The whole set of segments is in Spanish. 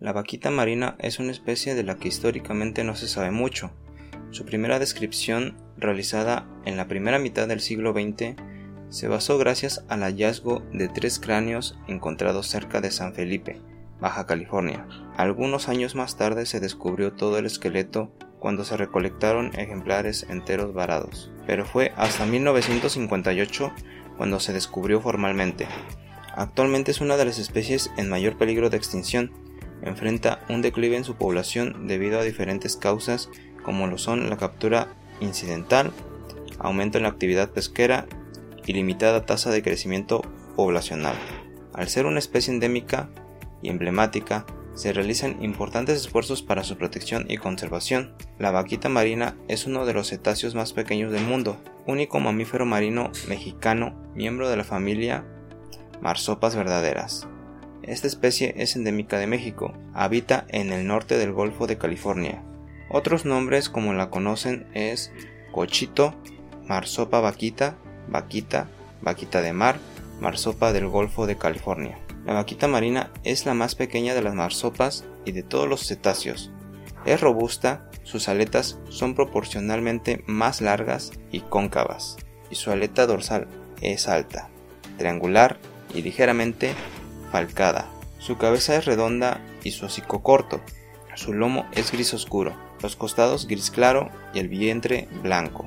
La vaquita marina es una especie de la que históricamente no se sabe mucho. Su primera descripción, realizada en la primera mitad del siglo XX, se basó gracias al hallazgo de tres cráneos encontrados cerca de San Felipe, Baja California. Algunos años más tarde se descubrió todo el esqueleto cuando se recolectaron ejemplares enteros varados, pero fue hasta 1958 cuando se descubrió formalmente. Actualmente es una de las especies en mayor peligro de extinción. Enfrenta un declive en su población debido a diferentes causas como lo son la captura incidental, aumento en la actividad pesquera y limitada tasa de crecimiento poblacional. Al ser una especie endémica y emblemática, se realizan importantes esfuerzos para su protección y conservación. La vaquita marina es uno de los cetáceos más pequeños del mundo, único mamífero marino mexicano, miembro de la familia marsopas verdaderas. Esta especie es endémica de México, habita en el norte del Golfo de California. Otros nombres como la conocen es cochito, marsopa vaquita, vaquita, vaquita de mar, marsopa del Golfo de California. La vaquita marina es la más pequeña de las marsopas y de todos los cetáceos. Es robusta, sus aletas son proporcionalmente más largas y cóncavas, y su aleta dorsal es alta, triangular y ligeramente Su cabeza es redonda y su hocico corto. Su lomo es gris oscuro, los costados gris claro y el vientre blanco.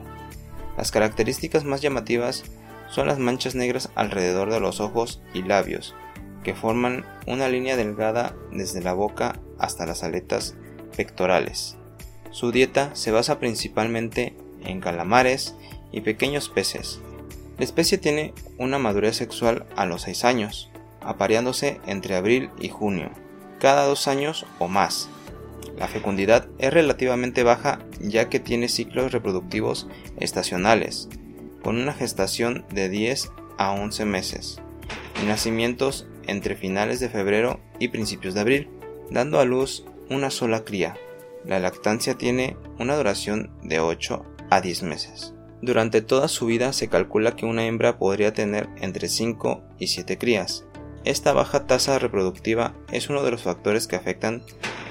Las características más llamativas son las manchas negras alrededor de los ojos y labios, que forman una línea delgada desde la boca hasta las aletas pectorales. Su dieta se basa principalmente en calamares y pequeños peces. La especie tiene una madurez sexual a los 6 años, apareándose entre abril y junio, cada dos años o más. La fecundidad es relativamente baja ya que tiene ciclos reproductivos estacionales, con una gestación de 10 a 11 meses, y nacimientos entre finales de febrero y principios de abril, dando a luz una sola cría. La lactancia tiene una duración de 8 a 10 meses. Durante toda su vida se calcula que una hembra podría tener entre 5 y 7 crías. Esta baja tasa reproductiva es uno de los factores que afectan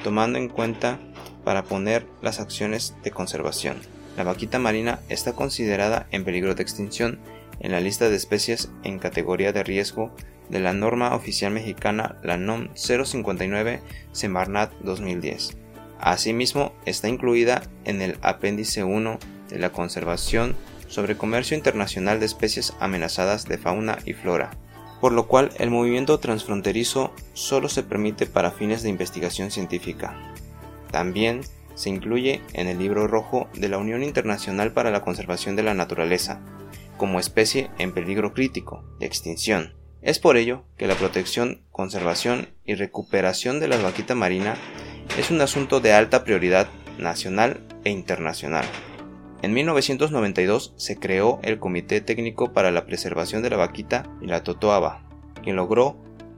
tomando en cuenta para poner las acciones de conservación. La vaquita marina está considerada en peligro de extinción en la lista de especies en categoría de riesgo de la norma oficial mexicana, la NOM 059 Semarnat 2010. Asimismo, está incluida en el apéndice 1 de la Conservación sobre Comercio Internacional de Especies Amenazadas de Fauna y Flora, por lo cual el movimiento transfronterizo solo se permite para fines de investigación científica. También se incluye en el libro rojo de la Unión Internacional para la Conservación de la Naturaleza, como especie en peligro crítico de extinción. Es por ello que la protección, conservación y recuperación de la vaquita marina es un asunto de alta prioridad nacional e internacional. En 1992 se creó el Comité Técnico para la Preservación de la Vaquita y la Totoaba, quien logró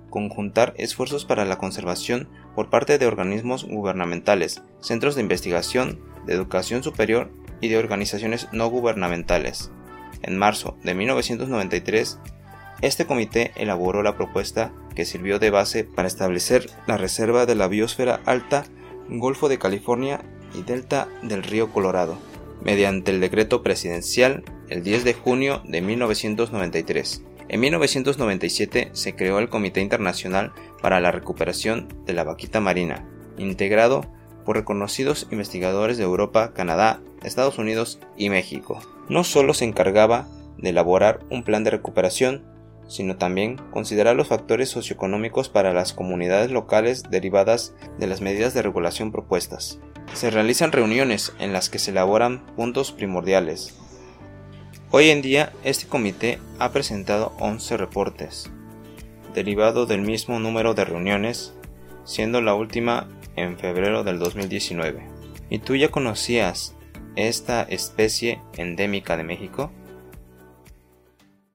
conjuntar esfuerzos para la conservación por parte de organismos gubernamentales, centros de investigación, de educación superior y de organizaciones no gubernamentales. En marzo de 1993 este comité elaboró la propuesta que sirvió de base para establecer la reserva de la biosfera alta Golfo de California y Delta del río Colorado, mediante el decreto presidencial el 10 de junio de 1993. En 1997 se creó el Comité Internacional para la Recuperación de la Vaquita Marina, integrado por reconocidos investigadores de Europa, Canadá, Estados Unidos y México. No solo se encargaba de elaborar un plan de recuperación, sino también considerar los factores socioeconómicos para las comunidades locales derivadas de las medidas de regulación propuestas. Se realizan reuniones en las que se elaboran puntos primordiales. Hoy en día este comité ha presentado 11 reportes, derivado del mismo número de reuniones, siendo la última en febrero del 2019. ¿Y tú ya conocías esta especie endémica de México?